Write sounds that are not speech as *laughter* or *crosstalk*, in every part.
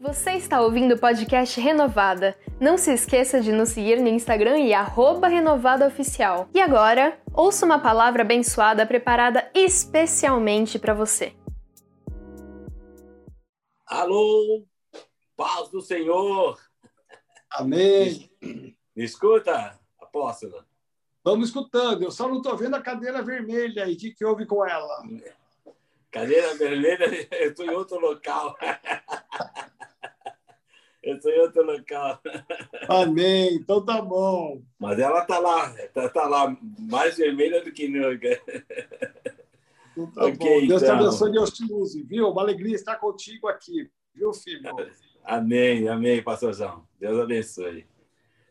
Você está ouvindo o podcast Renovada. Não se esqueça de nos seguir no Instagram e renovadaoficial. E agora, ouça uma palavra abençoada preparada especialmente para você. Alô, paz do Senhor. Amém. Me escuta, apóstolo? Vamos escutando. Eu só não estou vendo a cadeira vermelha aí. O que, que houve com ela? Cadeira vermelha, *laughs* eu estou em outro local. *laughs* Eu estou em outro local. Amém. Então tá bom. Mas ela está lá, está tá lá mais vermelha do que nunca. Então tá okay, bom. Deus então. te abençoe Deus te use, viu? Uma alegria estar contigo aqui, viu, filho? Amém, amém, pastorzão. Deus abençoe.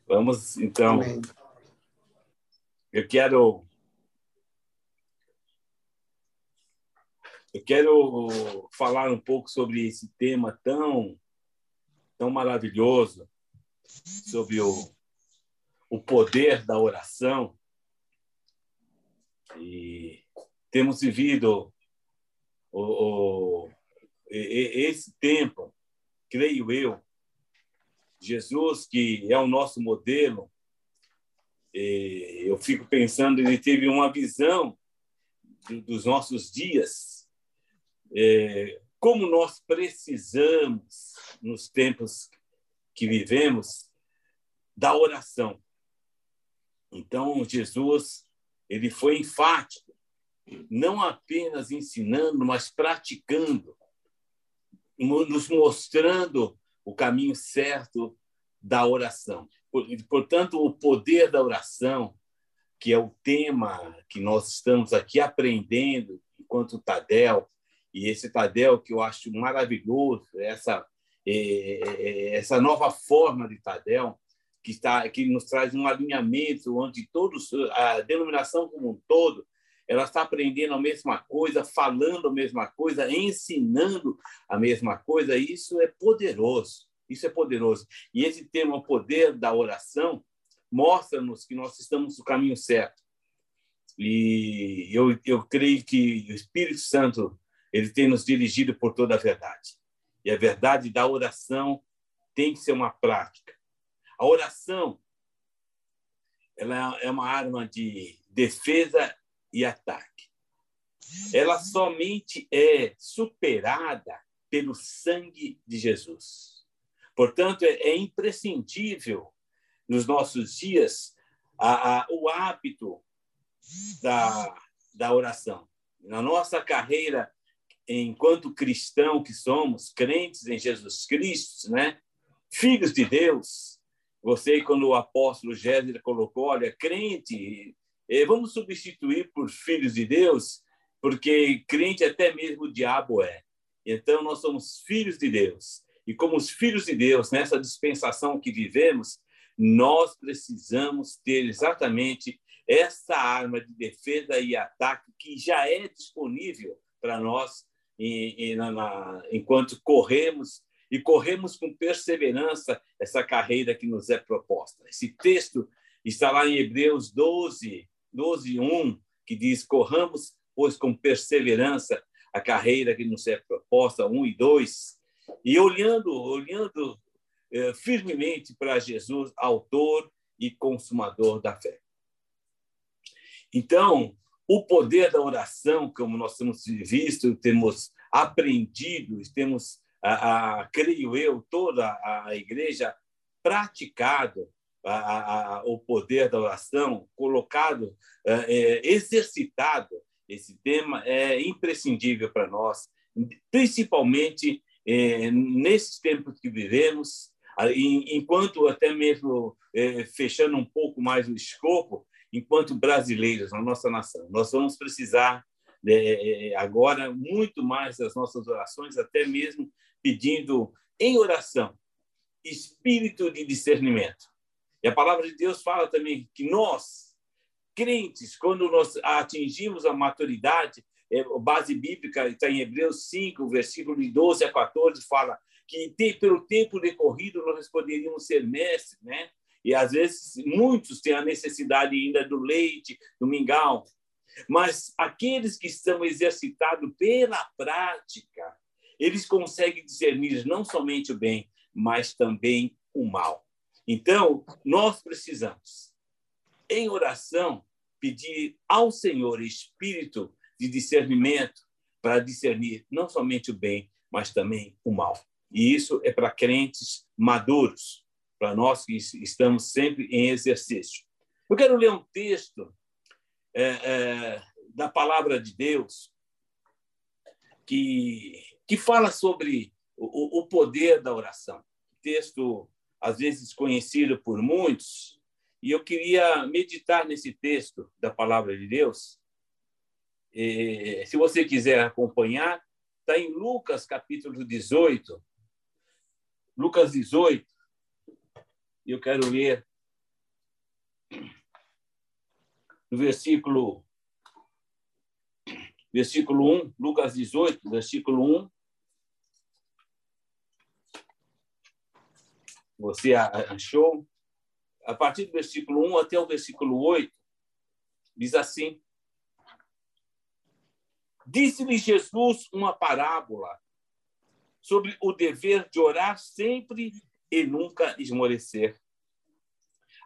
Vamos, então. Amém. Eu quero. Eu quero falar um pouco sobre esse tema tão tão maravilhoso sobre o, o poder da oração. E temos vivido o, o, esse tempo, creio eu, Jesus, que é o nosso modelo, eu fico pensando, ele teve uma visão dos nossos dias, é, como nós precisamos, nos tempos que vivemos, da oração. Então, Jesus, ele foi enfático, não apenas ensinando, mas praticando, nos mostrando o caminho certo da oração. Portanto, o poder da oração, que é o tema que nós estamos aqui aprendendo enquanto Tadel, e esse Tadel que eu acho maravilhoso, essa é, é, é, essa nova forma de Tadel que está que nos traz um alinhamento onde todos a denominação como um todo ela está aprendendo a mesma coisa, falando a mesma coisa, ensinando a mesma coisa. E isso é poderoso. Isso é poderoso. E esse tema, o poder da oração, mostra-nos que nós estamos no caminho certo. E eu, eu creio que o Espírito Santo ele tem nos dirigido por toda a verdade. E a verdade da oração tem que ser uma prática. A oração ela é uma arma de defesa e ataque. Ela somente é superada pelo sangue de Jesus. Portanto, é, é imprescindível nos nossos dias a, a, o hábito da, da oração. Na nossa carreira enquanto cristão que somos, crentes em Jesus Cristo, né? filhos de Deus. Você, quando o apóstolo Géser colocou, olha, crente, eh, vamos substituir por filhos de Deus, porque crente até mesmo o diabo é. Então, nós somos filhos de Deus. E como os filhos de Deus, nessa dispensação que vivemos, nós precisamos ter exatamente essa arma de defesa e ataque que já é disponível para nós e, e na, na, enquanto corremos e corremos com perseverança essa carreira que nos é proposta. Esse texto está lá em Hebreus 12, 12, 1, que diz: Corramos, pois, com perseverança a carreira que nos é proposta, 1 e 2. E olhando, olhando eh, firmemente para Jesus, autor e consumador da fé. Então, o poder da oração, como nós temos visto, temos aprendido, temos, a, a, creio eu, toda a igreja praticado a, o poder da oração, colocado, é, é, exercitado. Esse tema é imprescindível para nós, principalmente é, nesses tempos que vivemos, enquanto até mesmo é, fechando um pouco mais o escopo, enquanto brasileiros na nossa nação. Nós vamos precisar né, agora muito mais das nossas orações, até mesmo pedindo em oração espírito de discernimento. E a palavra de Deus fala também que nós, crentes, quando nós atingimos a maturidade, é, base bíblica está em Hebreus 5, versículo de 12 a 14, fala que pelo tempo decorrido nós poderíamos ser mestres, né? E às vezes muitos têm a necessidade ainda do leite, do mingau. Mas aqueles que são exercitados pela prática, eles conseguem discernir não somente o bem, mas também o mal. Então, nós precisamos, em oração, pedir ao Senhor espírito de discernimento para discernir não somente o bem, mas também o mal. E isso é para crentes maduros, para nós que estamos sempre em exercício. Eu quero ler um texto é, é, da palavra de Deus que, que fala sobre o, o poder da oração. Texto, às vezes, conhecido por muitos, e eu queria meditar nesse texto da palavra de Deus. E, se você quiser acompanhar, está em Lucas capítulo 18. Lucas 18. E eu quero ler no versículo versículo 1, Lucas 18, versículo 1. Você achou? A partir do versículo 1 até o versículo 8, diz assim: Disse-lhe Jesus uma parábola sobre o dever de orar sempre e nunca esmorecer.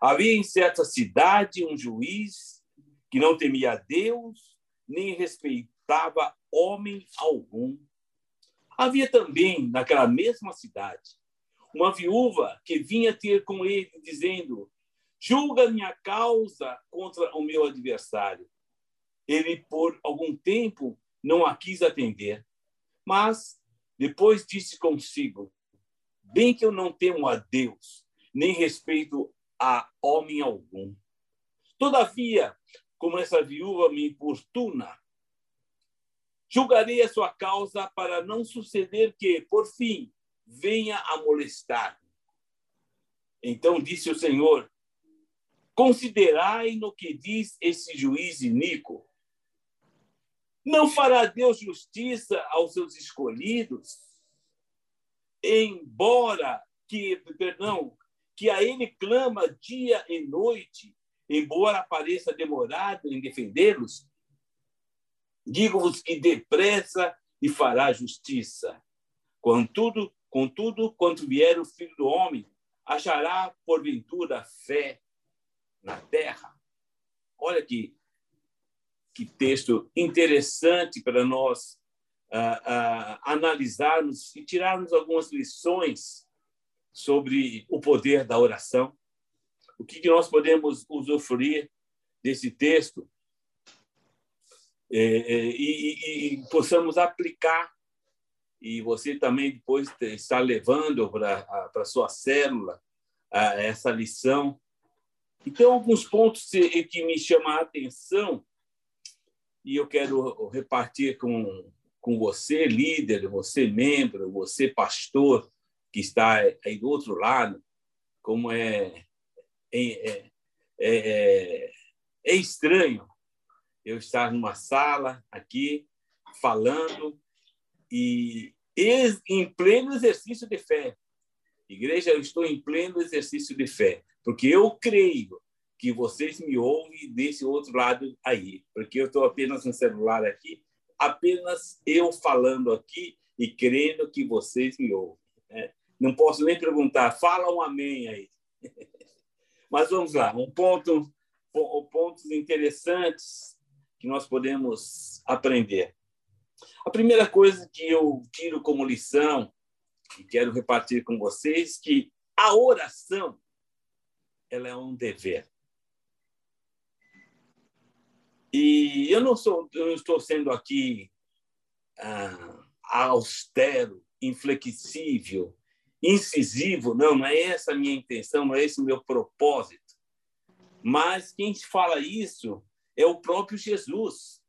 Havia em certa cidade um juiz que não temia Deus, nem respeitava homem algum. Havia também, naquela mesma cidade, uma viúva que vinha ter com ele, dizendo: Julga minha causa contra o meu adversário. Ele, por algum tempo, não a quis atender, mas depois disse consigo: Bem que eu não temo a Deus, nem respeito a homem algum. Todavia, como essa viúva me importuna, julgarei a sua causa para não suceder que, por fim, venha a molestar. Então disse o Senhor: Considerai no que diz esse juiz iníquo. Não fará Deus justiça aos seus escolhidos? Embora que, perdão, que a ele clama dia e noite, embora pareça demorado em defendê-los, digo-vos que depressa e fará justiça. Contudo, contudo, quando vier o Filho do Homem, achará porventura fé na terra. Olha que, que texto interessante para nós uh, uh, analisarmos e tirarmos algumas lições sobre o poder da oração. O que, nós podemos usufruir desse texto é, é, e, e, possamos aplicar. E você também depois está levando para a sua célula essa lição. Então, alguns pontos que me chamam a atenção e eu quero repartir com, com você, líder, você, membro, você, pastor, que está aí do outro lado, como é, é, é, é, é estranho eu estar numa sala aqui falando e em pleno exercício de fé. Igreja, eu estou em pleno exercício de fé, porque eu creio que vocês me ouvem desse outro lado aí, porque eu estou apenas no celular aqui, apenas eu falando aqui e crendo que vocês me ouvem. Né? Não posso nem perguntar, fala um amém aí. *laughs* Mas vamos lá, um ponto, pontos interessantes que nós podemos aprender. A primeira coisa que eu tiro como lição e quero repartir com vocês que a oração ela é um dever. E eu não sou, eu não estou sendo aqui ah, austero, inflexível, incisivo, não, não é essa a minha intenção, não é esse o meu propósito. Mas quem fala isso é o próprio Jesus.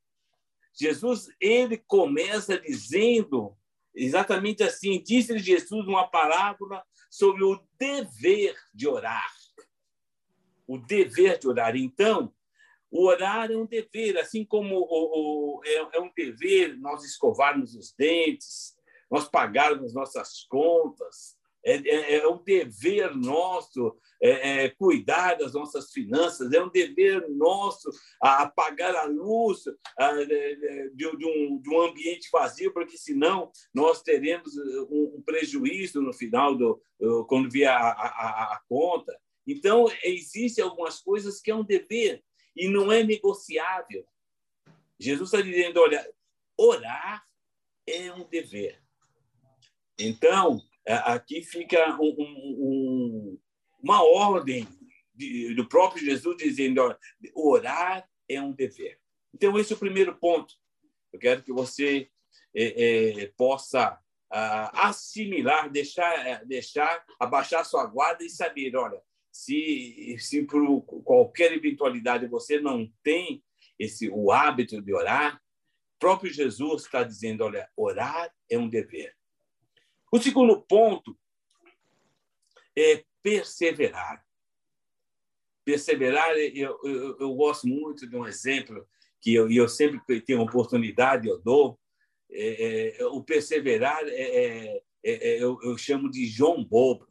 Jesus, ele começa dizendo exatamente assim, disse Jesus uma parábola sobre o dever de orar. O dever de orar. Então, o orar é um dever, assim como o, o, é, é um dever nós escovarmos os dentes, nós pagarmos nossas contas, é, é, é, um dever nosso é, é, cuidar das nossas finanças, é um dever nosso apagar a luz a, de, de, um, de, um, ambiente vazio, porque senão nós teremos um, um prejuízo no final, do, quando vier a, a, a conta. Então, existem algumas coisas que é um dever e não é negociável. Jesus está dizendo: olha, orar é um dever. Então, aqui fica um, um, uma ordem de, do próprio Jesus dizendo: olha, orar é um dever. Então, esse é o primeiro ponto. Eu quero que você é, é, possa ah, assimilar, deixar, é, deixar, abaixar sua guarda e saber: olha, se, se por qualquer eventualidade você não tem esse o hábito de orar, próprio Jesus está dizendo: olha, orar é um dever. O segundo ponto é perseverar. Perseverar, eu, eu, eu gosto muito de um exemplo que eu, eu sempre tenho oportunidade, eu dou. É, é, o perseverar, é, é, é, é eu, eu, chamo de João Bobo.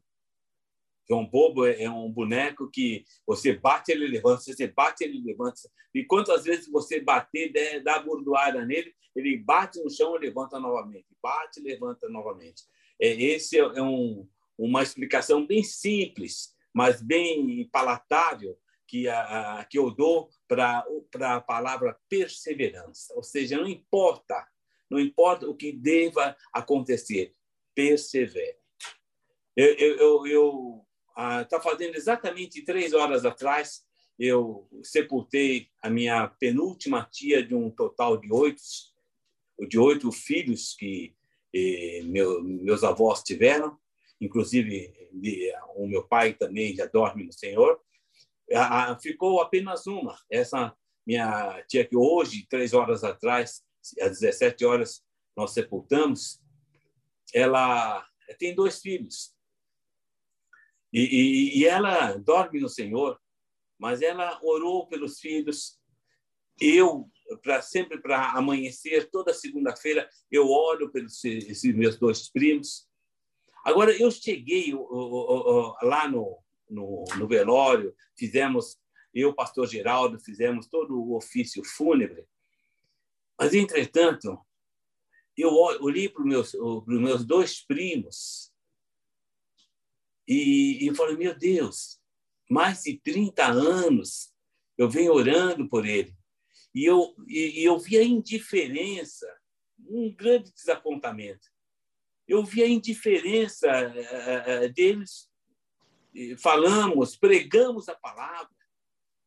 João Bobo é um boneco que você bate, ele levanta, você bate, ele levanta. E quantas vezes você bater, dá bordoada nele, ele bate no chão e levanta novamente. Bate levanta novamente. É, esse é, é um, uma explicação bem simples, mas bem palatável que, a, que eu dou para a palavra perseverança. Ou seja, não importa, não importa o que deva acontecer, persevere. Eu, eu, eu está ah, fazendo exatamente três horas atrás, eu sepultei a minha penúltima tia de um total de oito, de oito filhos que meu, meus avós tiveram, inclusive o meu pai também já dorme no Senhor. ficou apenas uma. Essa minha tia que hoje, três horas atrás, às 17 horas, nós sepultamos, ela tem dois filhos. E, e, e ela dorme no Senhor, mas ela orou pelos filhos. Eu para sempre para amanhecer toda segunda-feira eu oro pelos esses meus dois primos agora eu cheguei lá no, no, no velório fizemos eu pastor Geraldo fizemos todo o ofício fúnebre mas entretanto eu olhei para os meus, meus dois primos e, e falei meu Deus mais de 30 anos eu venho orando por ele e eu, e, eu vi a indiferença, um grande desapontamento. Eu vi a indiferença uh, deles. Falamos, pregamos a palavra,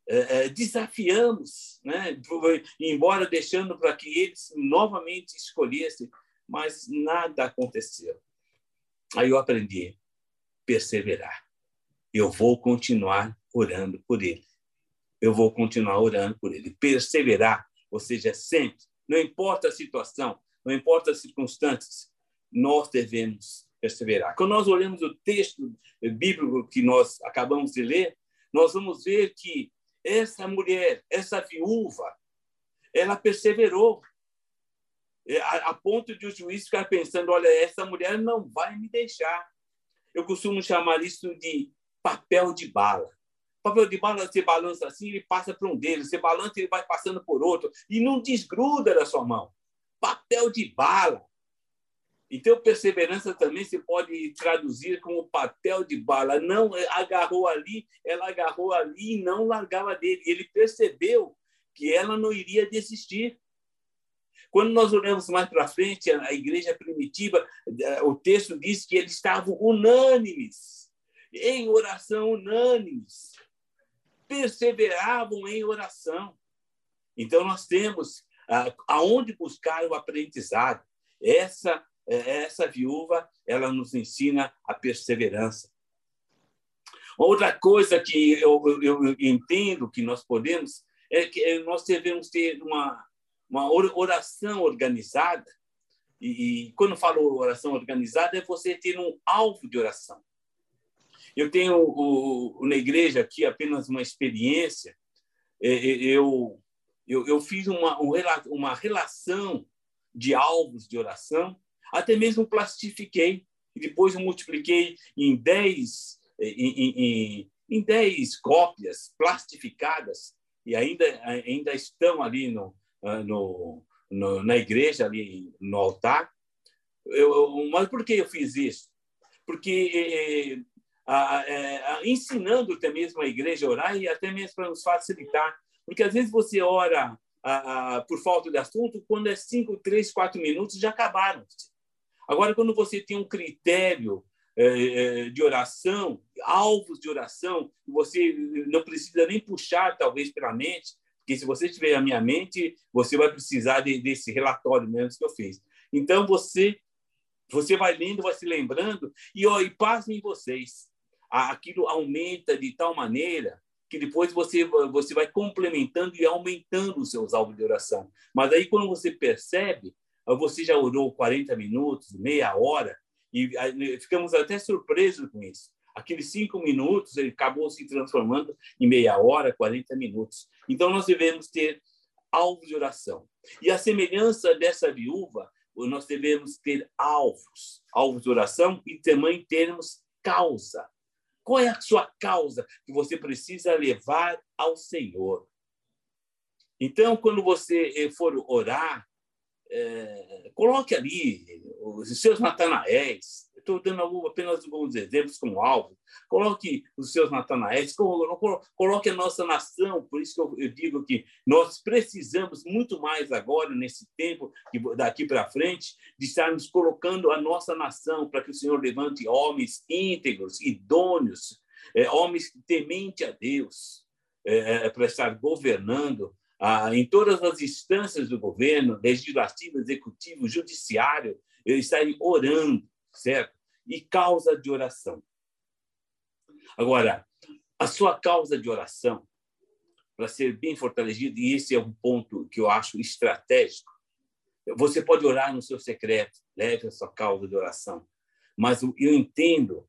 uh, desafiamos, né? embora deixando para que eles novamente escolhessem, mas nada aconteceu. Aí eu aprendi perseverar. Eu vou continuar orando por ele eu vou continuar orando por ele. Perseverar, ou seja, sempre, não importa a situação, não importa as circunstâncias, nós devemos perseverar. Quando nós olhamos o texto bíblico que nós acabamos de ler, nós vamos ver que essa mulher, essa viúva, ela perseverou é, a, ponto de o juiz ficar pensando: olha, essa mulher não vai me deixar. Eu costumo chamar isso de papel de bala papel de bala, você balança assim, ele passa para um deles. Você balança, ele vai passando por outro. E não desgruda da sua mão. Papel de bala. Então, perseverança também se pode traduzir como papel de bala. Não agarrou ali, ela agarrou ali e não largava dele. Ele percebeu que ela não iria desistir. Quando nós olhamos mais para frente, a igreja primitiva, o texto diz que eles estavam unânimes, em oração unânimes perseveravam em oração. Então, nós temos aonde buscar o aprendizado. Essa, essa viúva, ela nos ensina a perseverança. Outra coisa que eu, eu, entendo que nós podemos é que nós devemos ter uma, uma oração organizada. E, e quando falo oração organizada, é você ter um alvo de oração. Eu tenho o, o, na igreja aqui apenas uma experiência. É, é, eu, eu, eu fiz uma, uma relação de alvos de oração, até mesmo plastifiquei. e depois eu multipliquei em 10, em, em, em 10 cópias plastificadas, e ainda, ainda estão ali no, no, no na igreja, ali no altar. Eu, mas por que eu fiz isso? Porque é, é, ensinando até mesmo a igreja a orar e até mesmo para nos facilitar. Porque às vezes você ora a, a, por falta de assunto, quando é cinco, três, quatro minutos, já acabaram. Agora, quando você tem um critério de oração, alvos de oração, você não precisa nem puxar, talvez, pela mente, porque se você tiver a minha mente, você vai precisar de, desse relatório mesmo que eu fiz. Então, você você vai lendo, vai se lembrando, e, ó, e vocês, aquilo aumenta de tal maneira que depois você, você vai complementando e aumentando os seus alvos de oração. Mas aí, quando você percebe, você já orou 40 minutos, meia hora, e ficamos até surpresos com isso. Aqueles cinco minutos, ele acabou se transformando em meia hora, 40 minutos. Então, nós devemos ter alvos de oração. E a semelhança dessa viúva, nós devemos ter alvos, alvos de oração e também termos causa. Qual é a sua causa que você precisa levar ao Senhor? Então, quando você eh, for orar, é, coloque ali os seus Natanaéis. Estou dando apenas alguns exemplos como alvo. Coloque os seus Natanaéis, coloque a nossa nação. Por isso que eu, eu digo que nós precisamos muito mais agora, nesse tempo, daqui para frente, de estarmos colocando a nossa nação para que o Senhor levante homens íntegros, idôneos, é, homens temente a Deus, é, é para estar governando ah, em todas as instâncias do governo, legislativo, executivo, judiciário, eles estarem orando, certo? E causa de oração. Agora, a sua causa de oração, para ser bem fortalecida, e esse é um ponto que eu acho estratégico, você pode orar no seu secreto, leve a sua causa de oração. Mas eu entendo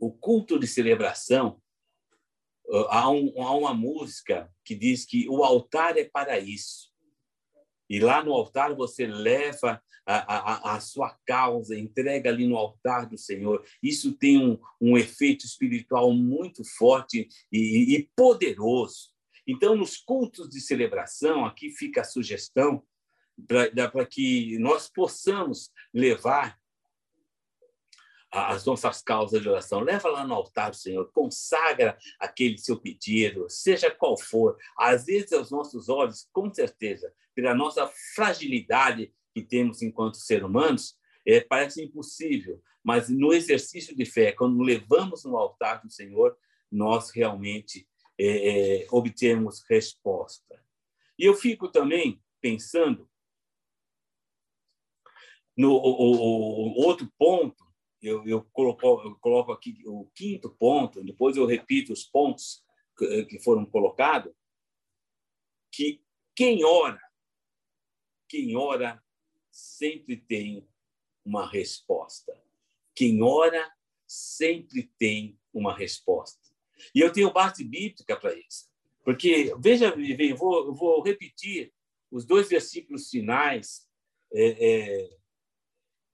o culto de celebração há, um, há uma música que diz que o altar é para isso. E lá no altar você leva a, a, a, sua causa, entrega ali no altar do Senhor. Isso tem um, um efeito espiritual muito forte e, e, poderoso. Então, nos cultos de celebração, aqui fica a sugestão para que nós possamos levar as nossas causas de oração. Leva lá no altar do Senhor, consagra aquele seu pedido, seja qual for. Às vezes, aos nossos olhos, com certeza, pela nossa fragilidade que temos enquanto seres humanos, é, parece impossível, mas no exercício de fé, quando levamos no altar do Senhor, nós realmente é, é, obtemos resposta. E eu fico também pensando no o, o, outro ponto eu, eu, coloco, eu coloco aqui o quinto ponto, depois eu repito os pontos que, que foram colocados, que quem ora, quem ora sempre tem uma resposta. Quem ora sempre tem uma resposta. E eu tenho base bíblica para isso. Porque, veja, eu vou, vou repetir os dois versículos finais é, é,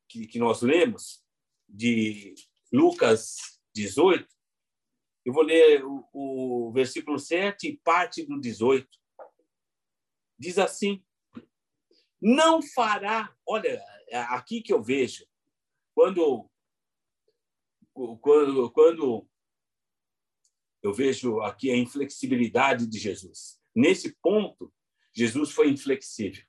que, que nós lemos, de Lucas 18, eu vou ler o, o versículo 7 e parte do 18. Diz assim: Não fará, olha, é aqui que eu vejo, quando, quando, quando eu vejo aqui a inflexibilidade de Jesus. Nesse ponto, Jesus foi inflexível.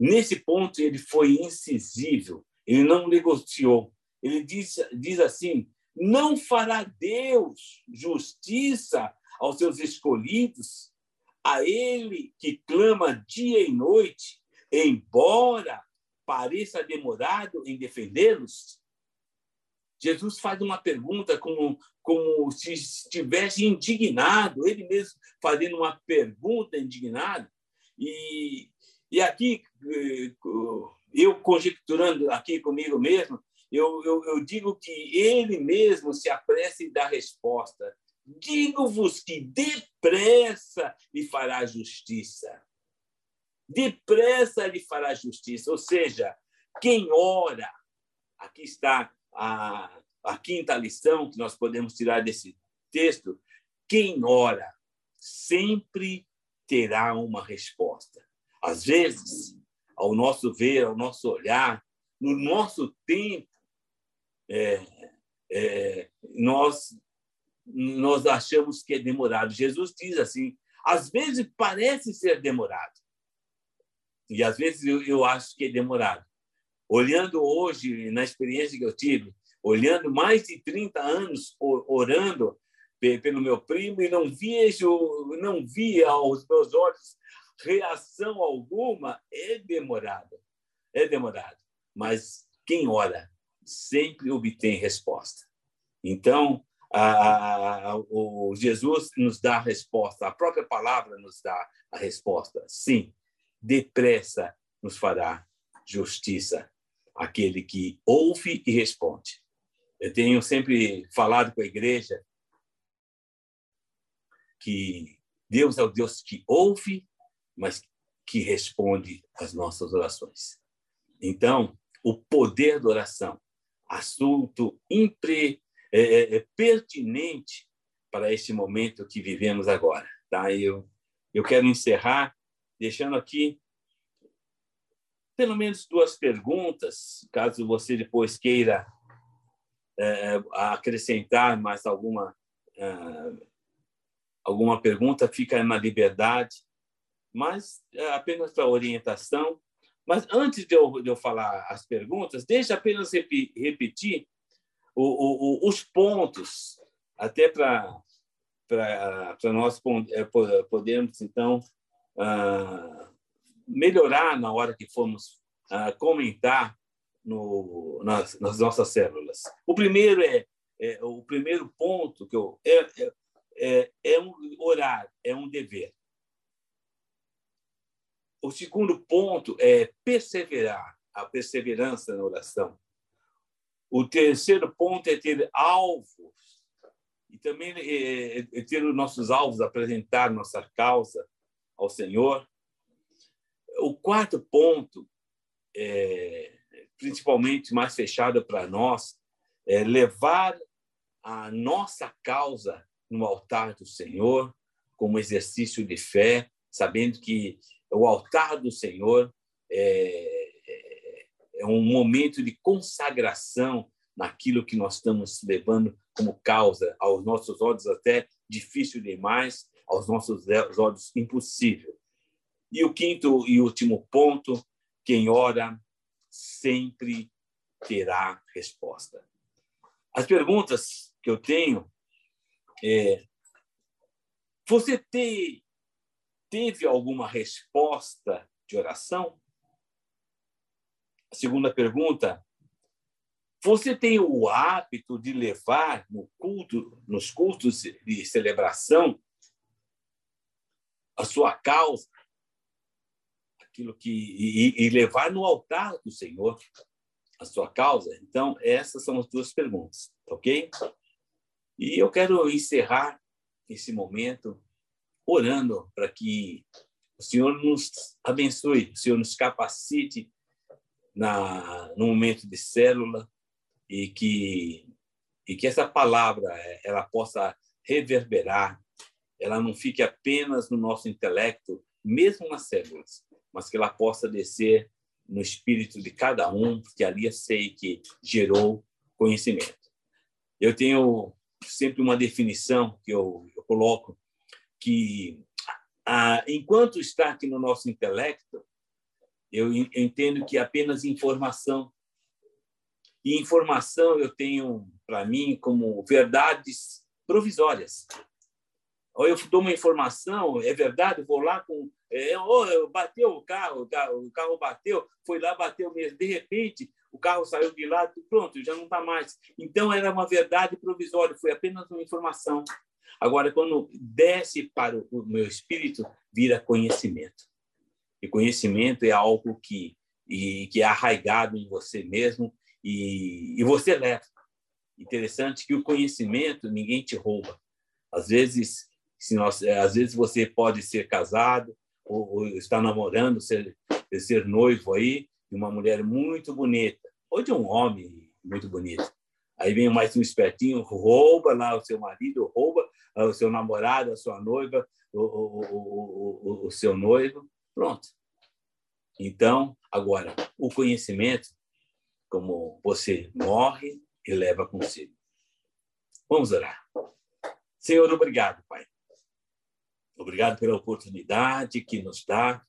Nesse ponto, ele foi incisivo, ele não negociou. Ele diz, diz assim: não fará Deus justiça aos seus escolhidos, a ele que clama dia e noite, embora pareça demorado em defendê-los? Jesus faz uma pergunta como, como se estivesse indignado, ele mesmo fazendo uma pergunta indignado. E, e aqui, eh, eu conjecturando aqui comigo mesmo, eu, eu, eu digo que ele mesmo se apressa e dá resposta. Digo-vos que depressa lhe fará justiça. Depressa lhe fará justiça. Ou seja, quem ora, aqui está a, a quinta lição que nós podemos tirar desse texto: quem ora sempre terá uma resposta. Às vezes, ao nosso ver, ao nosso olhar, no nosso tempo, é, é, nós nós achamos que é demorado. Jesus diz assim: às vezes parece ser demorado, e às vezes eu, eu acho que é demorado. Olhando hoje, na experiência que eu tive, olhando mais de 30 anos orando pelo meu primo e não vejo, não vi aos meus olhos reação alguma, é demorado. É demorado. Mas quem ora sempre obtém resposta. Então, a, a, o Jesus nos dá a resposta, a própria palavra nos dá a resposta. Sim, depressa nos fará justiça aquele que ouve e responde. Eu tenho sempre falado com a igreja que Deus é o Deus que ouve, mas que responde às nossas orações. Então, o poder da oração, assunto impre, é, é, é pertinente para este momento que vivemos agora. Tá? Eu, eu quero encerrar deixando aqui pelo menos duas perguntas, caso você depois queira é, acrescentar mais alguma é, alguma pergunta, fica na liberdade, mas é apenas para orientação. Mas antes de eu, de eu falar as perguntas, deixa apenas repetir o, o, os pontos, até para nós é, podermos, então, ah, melhorar na hora que formos ah, comentar no, nas, nas, nossas células. O primeiro é, é, o primeiro ponto que eu é, é é, é um orar, é um dever. O segundo ponto é perseverar, a perseverança na oração. O terceiro ponto é ter alvos e também é, é ter os nossos alvos, apresentar nossa causa ao Senhor. O quarto ponto, é, principalmente mais fechado para nós, é levar a nossa causa no altar do Senhor, como exercício de fé, sabendo que o altar do Senhor é, é, é um momento de consagração naquilo que nós estamos levando como causa, aos nossos olhos até difícil demais, aos nossos olhos impossível. E o quinto e último ponto, quem ora sempre terá resposta. As perguntas que eu tenho é, você te, teve alguma resposta de oração? A segunda pergunta: você tem o hábito de levar no culto, nos cultos de celebração, a sua causa, aquilo que e, e levar no altar do Senhor a sua causa? Então, essas são as duas perguntas, ok? E eu quero encerrar esse momento orando para que o Senhor nos abençoe, o Senhor nos capacite na no momento de célula e que e que essa palavra ela possa reverberar, ela não fique apenas no nosso intelecto, mesmo nas células, mas que ela possa descer no espírito de cada um, porque ali eu sei que gerou conhecimento. Eu tenho sempre uma definição que eu, eu coloco, que ah, enquanto está aqui no nosso intelecto, eu entendo que é apenas informação. E informação eu tenho para mim como verdades provisórias. Ou eu dou uma informação, é verdade, vou lá com. É, oh, bateu o carro, o carro bateu, foi lá, bateu mesmo. De repente, o carro saiu de lá, pronto, já não está mais. Então, era uma verdade provisória, foi apenas uma informação. Agora, quando desce para o meu espírito, vira conhecimento. E conhecimento é algo que, e, que é arraigado em você mesmo e, e você leva. Interessante que o conhecimento ninguém te rouba. Às vezes, se nós, às vezes você pode ser casado ou, ou namorando, ser, ser noivo aí, de uma mulher muito bonita, ou de um homem muito bonito. Aí vem mais um espertinho, rouba lá o seu marido, rouba o seu namorado, a sua noiva, o, o, o, o, seu noivo. Pronto. Então, agora, o conhecimento, como você morre e leva consigo. Vamos orar. Senhor, obrigado, Pai. Obrigado pela oportunidade que nos dá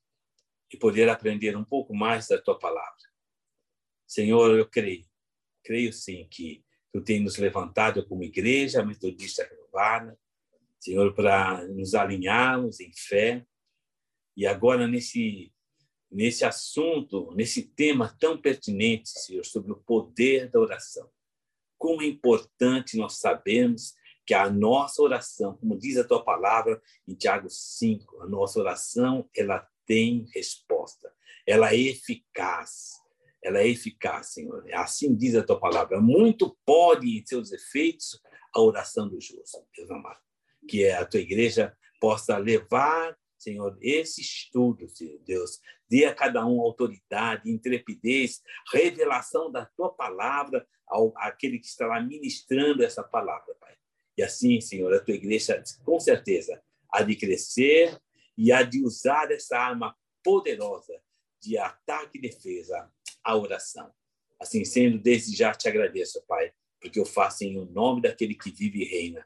de poder aprender um pouco mais da tua palavra. Senhor, eu creio, creio sim que tu tens nos levantado como igreja metodista renovada, Senhor, para nos alinharmos em fé. E agora, nesse, nesse assunto, nesse tema tão pertinente, Senhor, sobre o poder da oração. Como é importante nós sabermos que a nossa oração, como diz a tua palavra em Tiago 5, a nossa oração, ela tem resposta, ela é eficaz ela é eficaz, Senhor. Assim diz a tua palavra. Muito pode, em seus efeitos, a oração do justo, Deus amado. Que a tua igreja possa levar, Senhor, esse estudo, Senhor Deus. Dê a cada um autoridade, intrepidez, revelação da tua palavra ao aquele que está lá ministrando essa palavra, Pai. E assim, Senhor, a tua igreja, com certeza, há de crescer e há de usar essa arma poderosa de ataque e defesa a oração. Assim sendo, desde já te agradeço, Pai, porque eu faço em nome daquele que vive e reina,